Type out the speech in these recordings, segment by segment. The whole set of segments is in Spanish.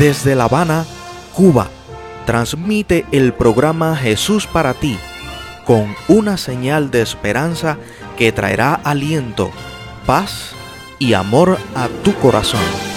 Desde La Habana, Cuba, transmite el programa Jesús para ti, con una señal de esperanza que traerá aliento, paz y amor a tu corazón.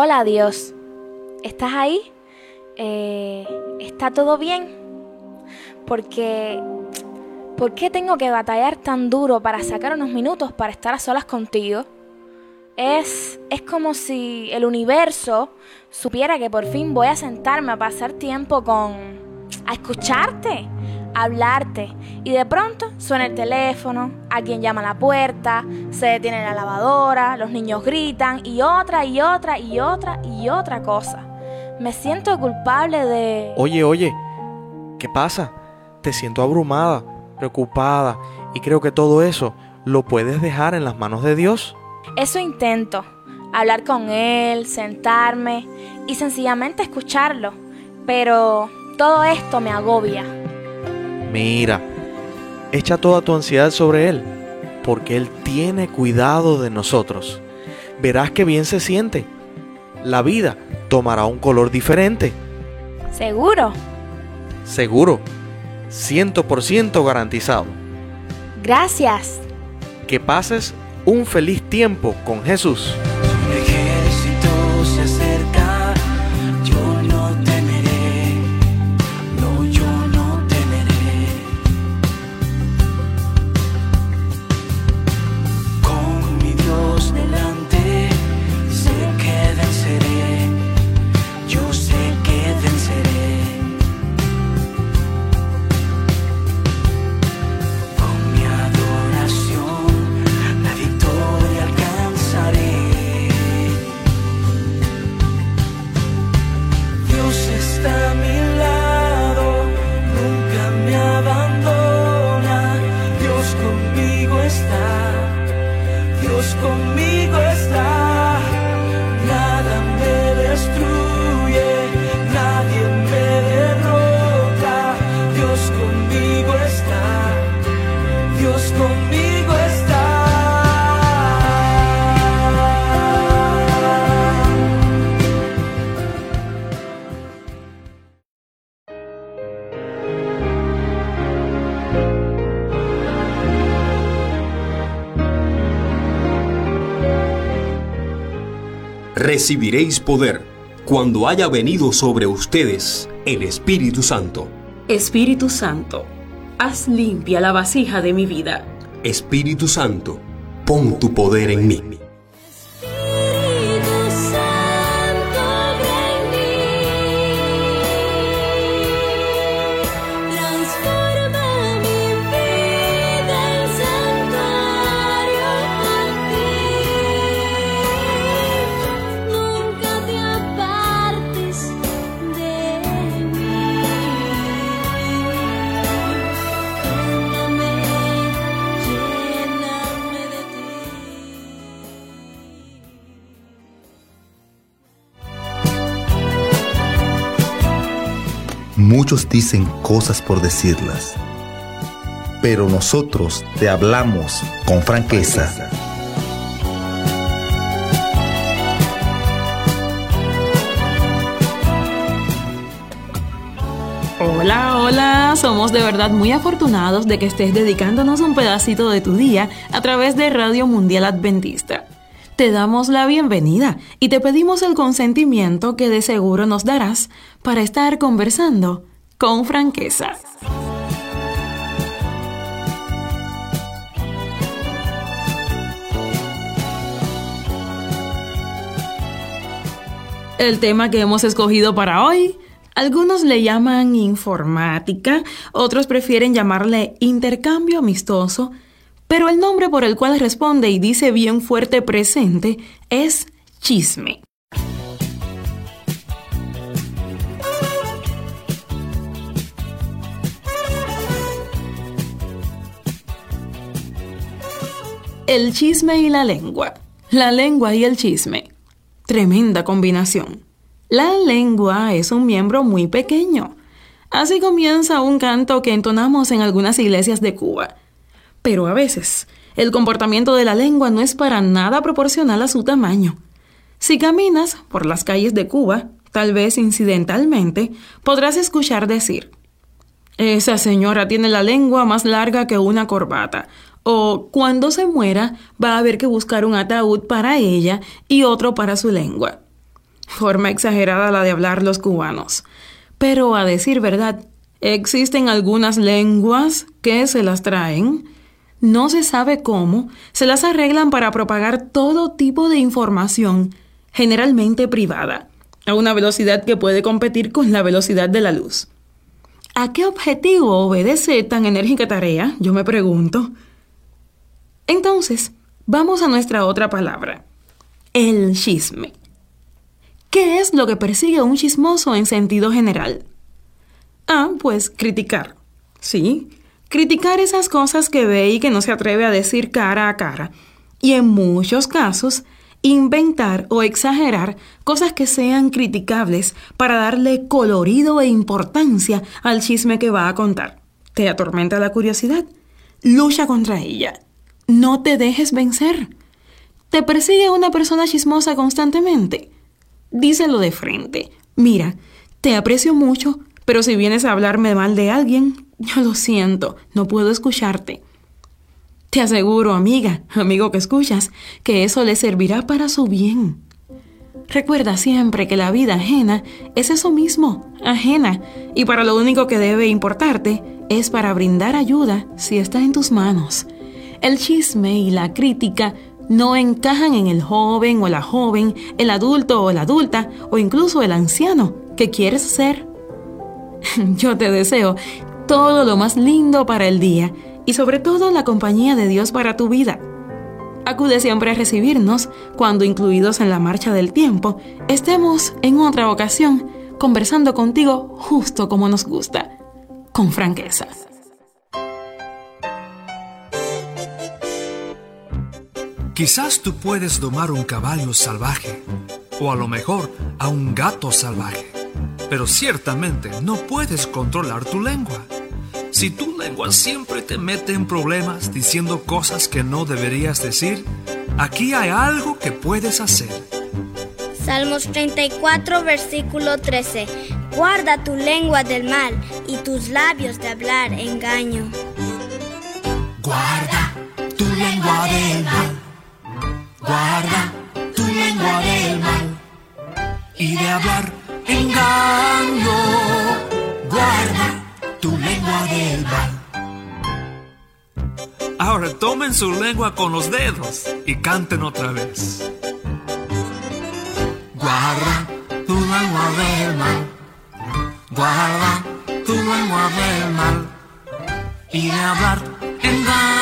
Hola Dios, ¿estás ahí? Eh, ¿Está todo bien? Porque, ¿por qué tengo que batallar tan duro para sacar unos minutos para estar a solas contigo? Es, es como si el universo supiera que por fin voy a sentarme a pasar tiempo con... a escucharte, hablarte. Y de pronto suena el teléfono, alguien llama a la puerta, se detiene la lavadora, los niños gritan y otra y otra y otra y otra cosa. Me siento culpable de... Oye, oye, ¿qué pasa? Te siento abrumada, preocupada y creo que todo eso lo puedes dejar en las manos de Dios. Eso intento, hablar con él, sentarme y sencillamente escucharlo. Pero todo esto me agobia. Mira, echa toda tu ansiedad sobre Él, porque Él tiene cuidado de nosotros. Verás que bien se siente. La vida tomará un color diferente. ¿Seguro? Seguro. 100% garantizado. Gracias. Que pases un feliz tiempo con Jesús. Recibiréis poder cuando haya venido sobre ustedes el Espíritu Santo. Espíritu Santo, haz limpia la vasija de mi vida. Espíritu Santo, pon tu poder en mí. Muchos dicen cosas por decirlas, pero nosotros te hablamos con franqueza. Hola, hola, somos de verdad muy afortunados de que estés dedicándonos un pedacito de tu día a través de Radio Mundial Adventista. Te damos la bienvenida y te pedimos el consentimiento que de seguro nos darás para estar conversando con franqueza. El tema que hemos escogido para hoy, algunos le llaman informática, otros prefieren llamarle intercambio amistoso, pero el nombre por el cual responde y dice bien fuerte presente es chisme. El chisme y la lengua. La lengua y el chisme. Tremenda combinación. La lengua es un miembro muy pequeño. Así comienza un canto que entonamos en algunas iglesias de Cuba. Pero a veces, el comportamiento de la lengua no es para nada proporcional a su tamaño. Si caminas por las calles de Cuba, tal vez incidentalmente, podrás escuchar decir, esa señora tiene la lengua más larga que una corbata, o cuando se muera va a haber que buscar un ataúd para ella y otro para su lengua. Forma exagerada la de hablar los cubanos. Pero a decir verdad, existen algunas lenguas que se las traen. No se sabe cómo, se las arreglan para propagar todo tipo de información, generalmente privada, a una velocidad que puede competir con la velocidad de la luz. ¿A qué objetivo obedece tan enérgica tarea? Yo me pregunto. Entonces, vamos a nuestra otra palabra, el chisme. ¿Qué es lo que persigue un chismoso en sentido general? Ah, pues criticar. Sí, criticar esas cosas que ve y que no se atreve a decir cara a cara. Y en muchos casos, inventar o exagerar cosas que sean criticables para darle colorido e importancia al chisme que va a contar. ¿Te atormenta la curiosidad? Lucha contra ella. No te dejes vencer. ¿Te persigue una persona chismosa constantemente? Díselo de frente. Mira, te aprecio mucho, pero si vienes a hablarme mal de alguien, yo lo siento, no puedo escucharte. Te aseguro, amiga, amigo que escuchas, que eso le servirá para su bien. Recuerda siempre que la vida ajena es eso mismo, ajena, y para lo único que debe importarte es para brindar ayuda si está en tus manos. El chisme y la crítica no encajan en el joven o la joven, el adulto o la adulta, o incluso el anciano que quieres ser. Yo te deseo todo lo más lindo para el día y sobre todo la compañía de Dios para tu vida. Acude siempre a recibirnos cuando, incluidos en la marcha del tiempo, estemos en otra ocasión conversando contigo justo como nos gusta, con franqueza. Quizás tú puedes domar un caballo salvaje, o a lo mejor a un gato salvaje, pero ciertamente no puedes controlar tu lengua. Si tu lengua siempre te mete en problemas diciendo cosas que no deberías decir, aquí hay algo que puedes hacer. Salmos 34, versículo 13. Guarda tu lengua del mal y tus labios de hablar engaño. Guarda tu lengua del mal. Guarda tu lengua del mal y de hablar engaño. Guarda tu lengua del mal. Ahora tomen su lengua con los dedos y canten otra vez. Guarda tu lengua del mal. Guarda tu lengua del mal y de hablar engaño.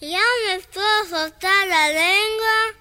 Ya me puedo soltar la lengua.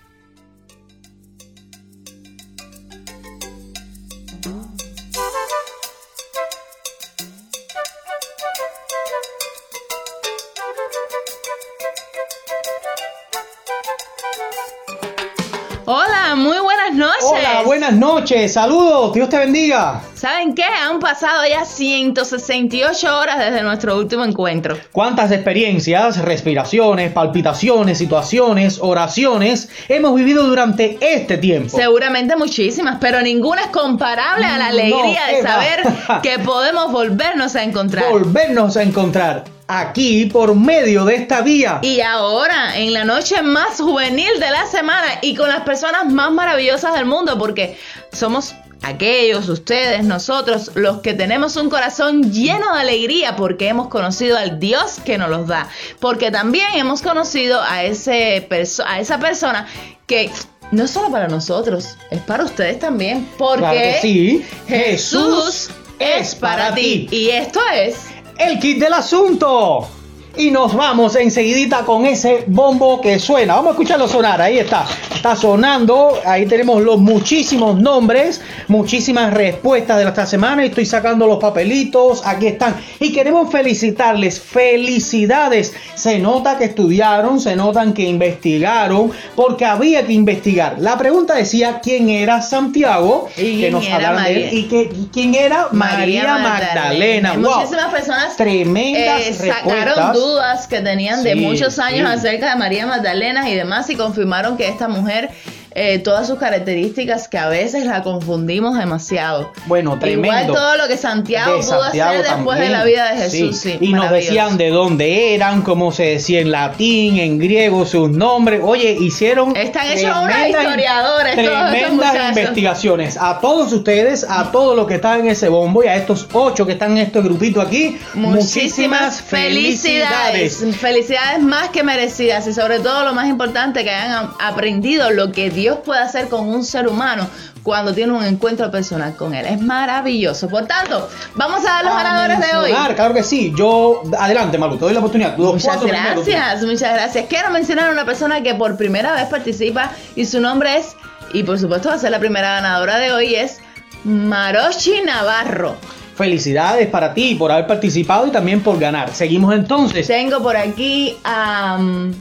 Buenas noches, saludos, Dios te bendiga. ¿Saben qué? Han pasado ya 168 horas desde nuestro último encuentro. Cuántas experiencias, respiraciones, palpitaciones, situaciones, oraciones hemos vivido durante este tiempo. Seguramente muchísimas, pero ninguna es comparable a la alegría de saber que podemos volvernos a encontrar. Volvernos a encontrar aquí por medio de esta vía. Y ahora, en la noche más juvenil de la semana y con las personas más maravillosas del mundo, porque somos aquellos, ustedes, nosotros, los que tenemos un corazón lleno de alegría porque hemos conocido al Dios que nos los da, porque también hemos conocido a, ese perso- a esa persona que no es solo para nosotros, es para ustedes también, porque Claro sí. Jesús es para ti. Y esto es el kit del asunto. Y nos vamos enseguidita con ese bombo que suena. Vamos a escucharlo sonar. Ahí está. Está sonando. Ahí tenemos los muchísimos nombres, muchísimas respuestas de esta semana. Estoy sacando los papelitos. Aquí están. Y queremos felicitarles. Felicidades. Se nota que estudiaron, se notan que investigaron, porque había que investigar. La pregunta decía quién era Santiago. ¿Y que nos hablaron de él. Y que, y quién era María, Magdalena. Wow. Muchísimas personas Tremendas eh, sacaron respuestas. Dudas que tenían de muchos años sí. acerca de María Magdalena y demás y confirmaron que esta mujer, eh, todas sus características que a veces la confundimos demasiado. Bueno, tremendo. Igual todo lo que Santiago De pudo hacer después también. de la vida de Jesús. Sí. Sí, y nos decían de dónde eran, cómo se decía en latín, en griego, sus nombres. Oye, hicieron Están hechos unos historiadores Tremendas investigaciones. A todos ustedes, a todos los que están en ese bombo y a estos ocho que están en este grupito aquí, Muchísimas felicidades. Felicidades más que merecidas y sobre todo lo más importante que hayan aprendido lo que Dios puede hacer con un ser humano cuando tiene un encuentro personal con él. Es maravilloso. Por tanto, vamos a dar los A ganadores de hoy. Claro que sí. Yo, adelante, Malu, te doy la oportunidad. Los Muchas gracias, muchas gracias. Quiero mencionar a una persona que por primera vez participa y su nombre es, y por supuesto va a ser la primera ganadora de hoy, es Maroshi Navarro. Felicidades para ti por haber participado y también por ganar. Seguimos entonces. Tengo por aquí a um,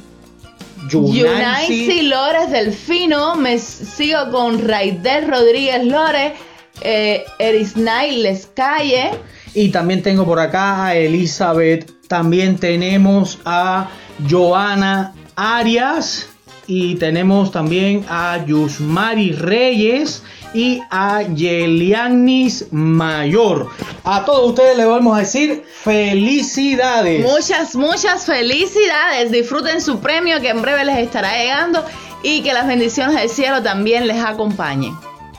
Yunaisi Lores Delfino. Me sigo con Raidel Rodríguez Lores. Eh, Erisnay Lescalle. Y también tengo por acá a Elizabeth. También tenemos a Joana Arias. Y tenemos también a Yusmari Reyes y a Yelianis Mayor. A todos ustedes les vamos a decir felicidades. Muchas, muchas felicidades. Disfruten su premio que en breve les estará llegando. Y que las bendiciones del cielo también les acompañen.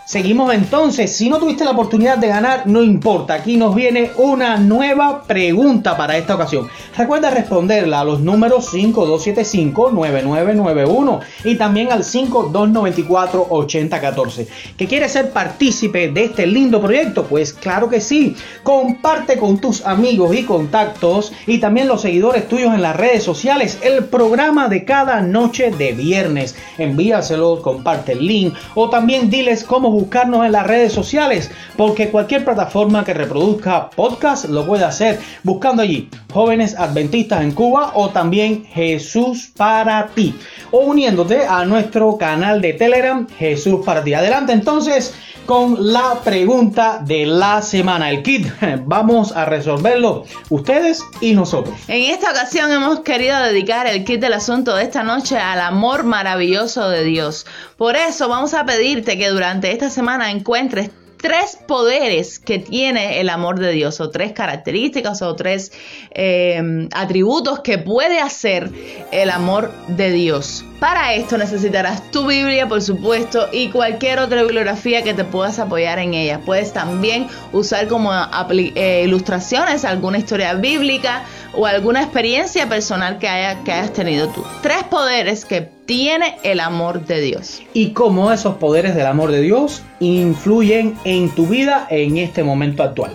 Seguimos entonces, si no tuviste la oportunidad de ganar, no importa, aquí nos viene una nueva pregunta para esta ocasión. Recuerda responderla a los números 5275-9991 y también al 5294-8014. ¿Que quieres ser partícipe de este lindo proyecto? Pues claro que sí. Comparte con tus amigos y contactos y también los seguidores tuyos en las redes sociales el programa de cada noche de viernes. Envíaselo, comparte el link o también diles cómo buscarnos en las redes sociales porque cualquier plataforma que reproduzca podcast lo puede hacer buscando allí jóvenes adventistas en Cuba o también Jesús para ti o uniéndote a nuestro canal de Telegram Jesús para ti. Adelante entonces con la pregunta de la semana, el kit. Vamos a resolverlo ustedes y nosotros. En esta ocasión hemos querido dedicar el kit del asunto de esta noche al amor maravilloso de Dios. Por eso vamos a pedirte que durante esta semana encuentres tres poderes que tiene el amor de Dios, o tres características, o tres eh, atributos que puede hacer el amor de Dios. Para esto necesitarás tu Biblia, por supuesto, y cualquier otra bibliografía que te puedas apoyar en ella. Puedes también usar como eh, ilustraciones alguna historia bíblica o alguna experiencia personal que, haya, que hayas tenido tú. Tres poderes que tiene el amor de Dios. Y cómo esos poderes del amor de Dios influyen en tu vida en este momento actual.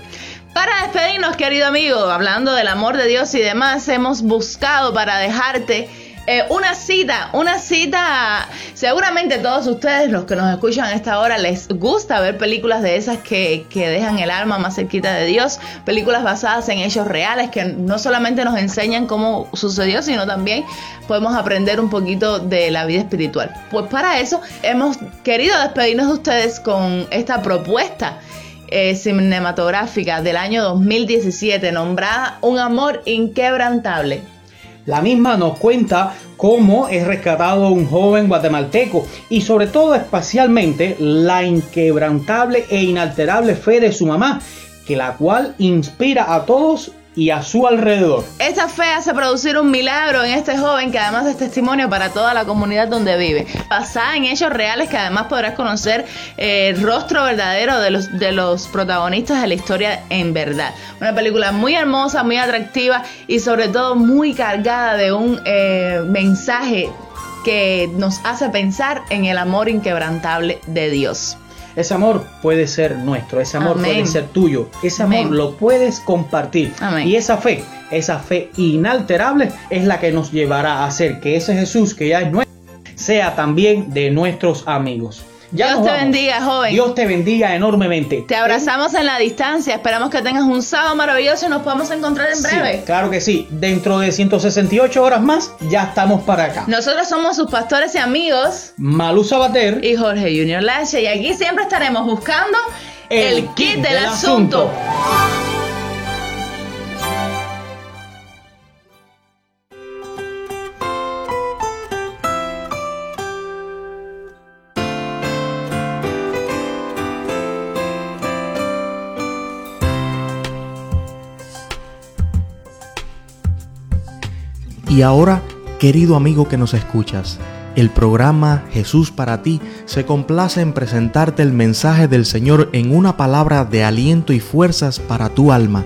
Para despedirnos, querido amigo, hablando del amor de Dios y demás, hemos buscado para dejarte eh, una cita, una cita. Seguramente todos ustedes, los que nos escuchan a esta hora, les gusta ver películas de esas que, que dejan el alma más cerquita de Dios, películas basadas en hechos reales que no solamente nos enseñan cómo sucedió, sino también podemos aprender un poquito de la vida espiritual. Pues para eso hemos querido despedirnos de ustedes con esta propuesta eh, cinematográfica del año 2017 nombrada Un amor inquebrantable. La misma nos cuenta cómo es rescatado un joven guatemalteco y sobre todo especialmente la inquebrantable e inalterable fe de su mamá, que la cual inspira a todos y a su alrededor. Esta fe hace producir un milagro en este joven que además es testimonio para toda la comunidad donde vive. Basada en hechos reales que además podrás conocer eh, el rostro verdadero de los, de los protagonistas de la historia en verdad. Una película muy hermosa, muy atractiva y sobre todo muy cargada de un eh, mensaje que nos hace pensar en el amor inquebrantable de Dios. Ese amor puede ser nuestro, ese amor Amén. puede ser tuyo, ese amor Amén. lo puedes compartir. Amén. Y esa fe, esa fe inalterable es la que nos llevará a hacer que ese Jesús que ya es nuestro sea también de nuestros amigos. Ya Dios te vamos. bendiga, joven. Dios te bendiga enormemente. Te abrazamos en la distancia. Esperamos que tengas un sábado maravilloso y nos podamos encontrar en Sí, breve. claro que sí. Dentro de 168 horas más ya estamos para acá. Nosotros somos sus pastores y amigos Malú Sabater y Jorge Junior Lache y aquí siempre estaremos buscando el, El kit kit del, del asunto. asunto. Y ahora, querido amigo que nos escuchas, el programa Jesús para ti se complace en presentarte el mensaje del Señor en una palabra de aliento y fuerzas para tu alma.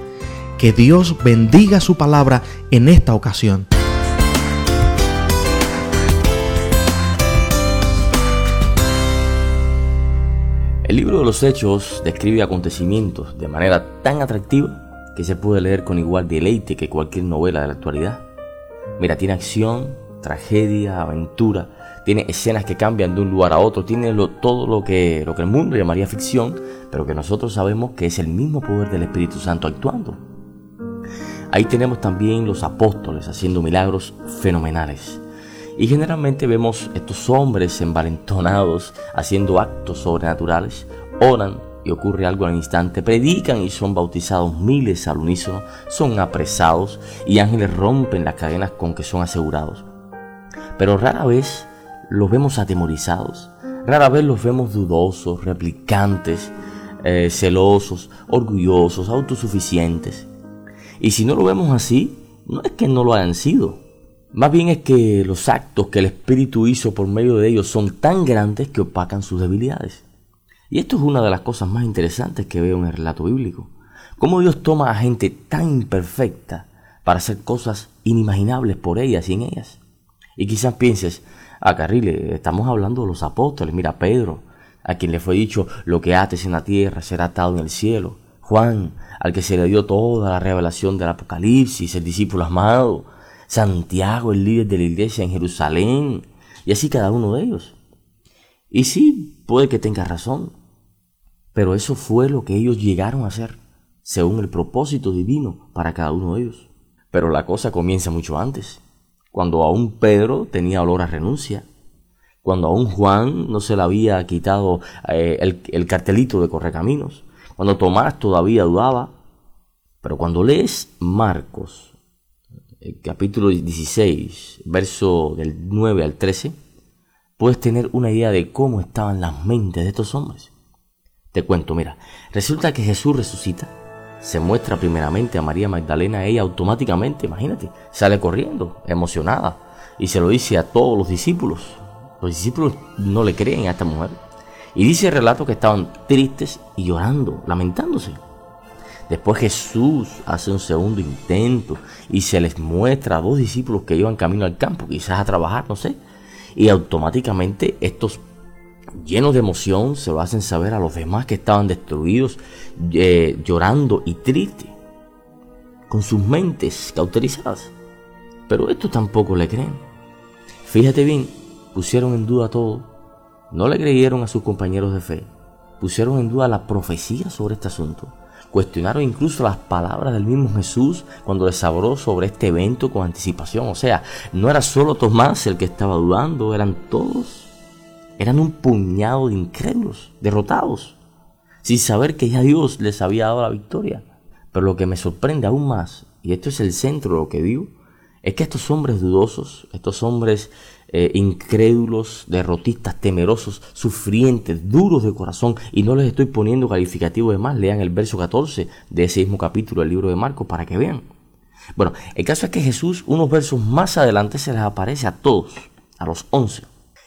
Que Dios bendiga su palabra en esta ocasión. El libro de los Hechos describe acontecimientos de manera tan atractiva que se puede leer con igual deleite que cualquier novela de la actualidad. Mira, tiene acción, tragedia, aventura, tiene escenas que cambian de un lugar a otro, tiene todo lo que, lo que el mundo llamaría ficción, pero que nosotros sabemos que es el mismo poder del Espíritu Santo actuando. Ahí tenemos también los apóstoles haciendo milagros fenomenales. Y generalmente vemos estos hombres envalentonados haciendo actos sobrenaturales, oran y ocurre algo al instante, predican y son bautizados miles al unísono, son apresados y ángeles rompen las cadenas con que son asegurados. Pero rara vez los vemos atemorizados, rara vez los vemos dudosos, replicantes, eh, celosos, orgullosos, autosuficientes. Y si no lo vemos así, no es que no lo hayan sido. Más bien es que los actos que el Espíritu hizo por medio de ellos son tan grandes que opacan sus debilidades. Y esto es una de las cosas más interesantes que veo en el relato bíblico. Cómo Dios toma a gente tan imperfecta para hacer cosas inimaginables por ellas y en ellas. Y quizás pienses, ah, Carrile, estamos hablando de los apóstoles. Mira, Pedro, a quien le fue dicho, lo que ates en la tierra será atado en el cielo. Juan, al que se le dio toda la revelación del Apocalipsis, el discípulo amado. Santiago, el líder de la iglesia en Jerusalén. Y así cada uno de ellos. Y sí, puede que tenga razón. Pero eso fue lo que ellos llegaron a hacer, según el propósito divino para cada uno de ellos. Pero la cosa comienza mucho antes, cuando aún Pedro tenía olor a renuncia, cuando aún Juan no se le había quitado eh, el, el cartelito de correcaminos, cuando Tomás todavía dudaba. Pero cuando lees Marcos, el capítulo 16, verso del 9 al 13, puedes tener una idea de cómo estaban las mentes de estos hombres. Te cuento, mira, resulta que Jesús resucita, se muestra primeramente a María Magdalena, ella automáticamente, imagínate, sale corriendo, emocionada, y se lo dice a todos los discípulos. Los discípulos no le creen a esta mujer. Y dice el relato que estaban tristes y llorando, lamentándose. Después Jesús hace un segundo intento y se les muestra a dos discípulos que iban camino al campo, quizás a trabajar, no sé. Y automáticamente estos llenos de emoción se lo hacen saber a los demás que estaban destruidos, eh, llorando y tristes, con sus mentes cauterizadas. Pero estos tampoco le creen. Fíjate bien, pusieron en duda todo. No le creyeron a sus compañeros de fe. Pusieron en duda la profecía sobre este asunto. Cuestionaron incluso las palabras del mismo Jesús cuando les habló sobre este evento con anticipación. O sea, no era solo Tomás el que estaba dudando, eran todos. Eran un puñado de incrédulos, derrotados, sin saber que ya Dios les había dado la victoria. Pero lo que me sorprende aún más, y esto es el centro de lo que digo, es que estos hombres dudosos, estos hombres eh, incrédulos, derrotistas, temerosos, sufrientes, duros de corazón, y no les estoy poniendo calificativo de más, lean el verso 14 de ese mismo capítulo del libro de Marcos para que vean. Bueno, el caso es que Jesús, unos versos más adelante, se les aparece a todos, a los once.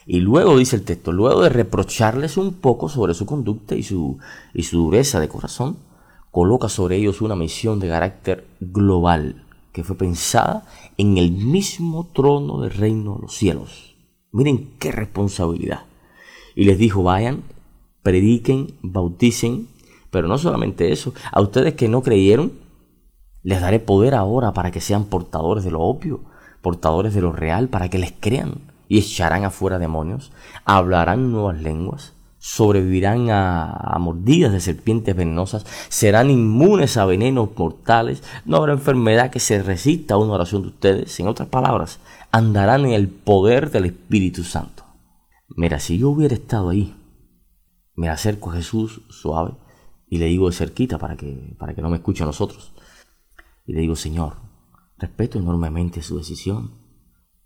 Y luego dice el texto, luego de reprocharles un poco sobre su conducta y su, y su dureza de corazón, coloca sobre ellos una misión de carácter global que fue pensada en el mismo trono del reino de los cielos. Miren qué responsabilidad. Y les dijo, vayan, prediquen, bauticen, pero no solamente eso, a ustedes que no creyeron, les daré poder ahora para que sean portadores de lo obvio, portadores de lo real, para que les crean y echarán afuera demonios, hablarán nuevas lenguas, sobrevivirán a, mordidas de serpientes venenosas, serán inmunes a venenos mortales, no habrá enfermedad que se resista a una oración de ustedes, en otras palabras, andarán en el poder del Espíritu Santo. Mira, si yo hubiera estado ahí, me acerco a Jesús suave y le digo de cerquita para que, para que no me escuche a nosotros. Y le digo, Señor, respeto enormemente su decisión,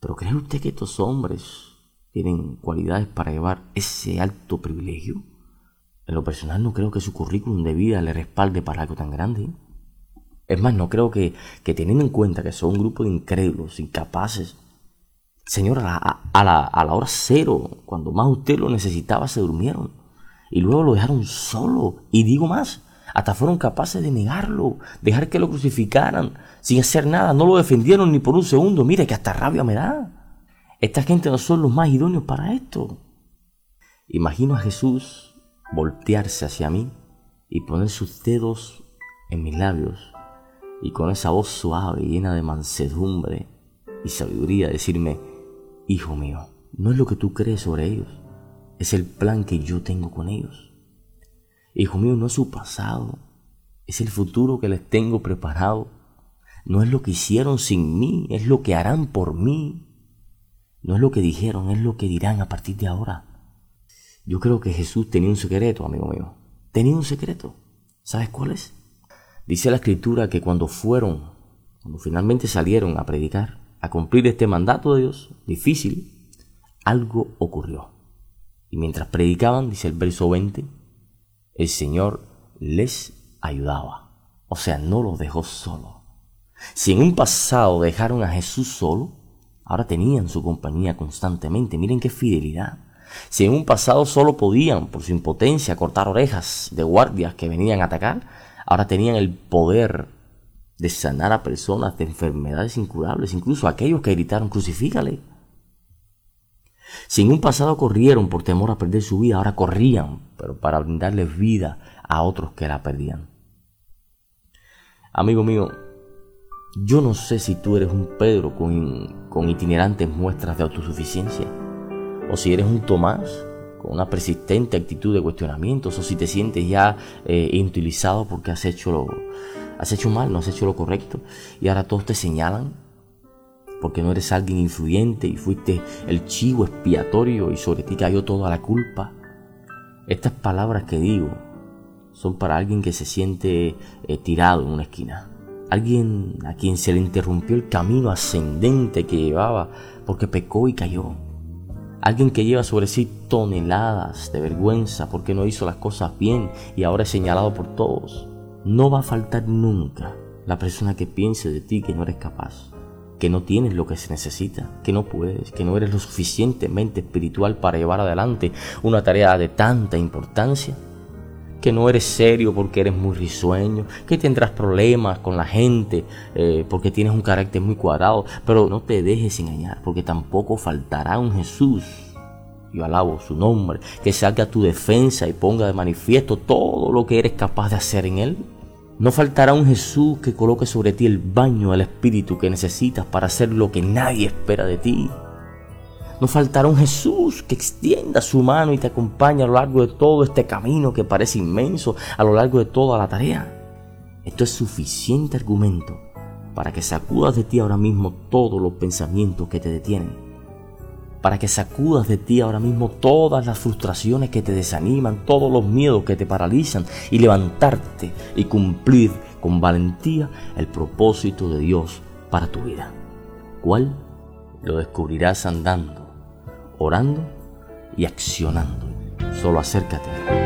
pero ¿cree usted que estos hombres tienen cualidades para llevar ese alto privilegio? En lo personal no creo que su currículum de vida le respalde para algo tan grande. Es más, no creo que, que teniendo en cuenta que son un grupo de incrédulos, incapaces, Señor, a a, la, a la hora cero, cuando más usted lo necesitaba, se durmieron. Y luego lo dejaron solo. Y digo más, hasta fueron capaces de negarlo, dejar que lo crucificaran, sin hacer nada. No lo defendieron ni por un segundo. Mire que hasta rabia me da. Esta gente no son los más idóneos para esto. Imagino a Jesús voltearse hacia mí y poner sus dedos en mis labios y con esa voz suave llena de mansedumbre y sabiduría decirme, Hijo mío, no es lo que tú crees sobre ellos, es el plan que yo tengo con ellos. Hijo mío, no es su pasado, es el futuro que les tengo preparado. No es lo que hicieron sin mí, es lo que harán por mí. No es lo que dijeron, es lo que dirán a partir de ahora. Yo creo que Jesús tenía un secreto, amigo mío. Tenía un secreto. ¿Sabes cuál es? Dice la escritura que cuando fueron, cuando finalmente salieron a predicar, a cumplir este mandato de Dios, difícil, algo ocurrió. Y mientras predicaban, dice el verso 20, el Señor les ayudaba. O sea, no los dejó solo. Si en un pasado dejaron a Jesús solo, ahora tenían su compañía constantemente. Miren qué fidelidad. Si en un pasado solo podían, por su impotencia, cortar orejas de guardias que venían a atacar, ahora tenían el poder de sanar a personas de enfermedades incurables, incluso aquellos que gritaron, crucifícale. Si en un pasado corrieron por temor a perder su vida, ahora corrían, pero para brindarles vida a otros que la perdían. Amigo mío, yo no sé si tú eres un Pedro con, con itinerantes muestras de autosuficiencia, o si eres un Tomás con una persistente actitud de cuestionamientos, o si te sientes ya eh, inutilizado porque has hecho, lo, has hecho mal, no has hecho lo correcto, y ahora todos te señalan porque no eres alguien influyente y fuiste el chivo expiatorio y sobre ti cayó toda la culpa. Estas palabras que digo son para alguien que se siente eh, tirado en una esquina. Alguien a quien se le interrumpió el camino ascendente que llevaba porque pecó y cayó. Alguien que lleva sobre sí toneladas de vergüenza porque no hizo las cosas bien y ahora es señalado por todos. No va a faltar nunca la persona que piense de ti que no eres capaz, que no tienes lo que se necesita, que no puedes, que no eres lo suficientemente espiritual para llevar adelante una tarea de tanta importancia, que no eres serio porque eres muy risueño, que tendrás problemas con la gente eh, porque tienes un carácter muy cuadrado, pero no te dejes engañar porque tampoco faltará un Jesús. Yo alabo su nombre, que salga a tu defensa y ponga de manifiesto todo lo que eres capaz de hacer en él. No faltará un Jesús que coloque sobre ti el baño del Espíritu que necesitas para hacer lo que nadie espera de ti. No faltará un Jesús que extienda su mano y te acompañe a lo largo de todo este camino que parece inmenso, a lo largo de toda la tarea. Esto es suficiente argumento para que sacudas de ti ahora mismo todos los pensamientos que te detienen. Para que sacudas de ti ahora mismo todas las frustraciones que te desaniman, todos los miedos que te paralizan y levantarte y cumplir con valentía el propósito de Dios para tu vida. ¿Cuál? Lo descubrirás andando orando y accionando. Solo acércate.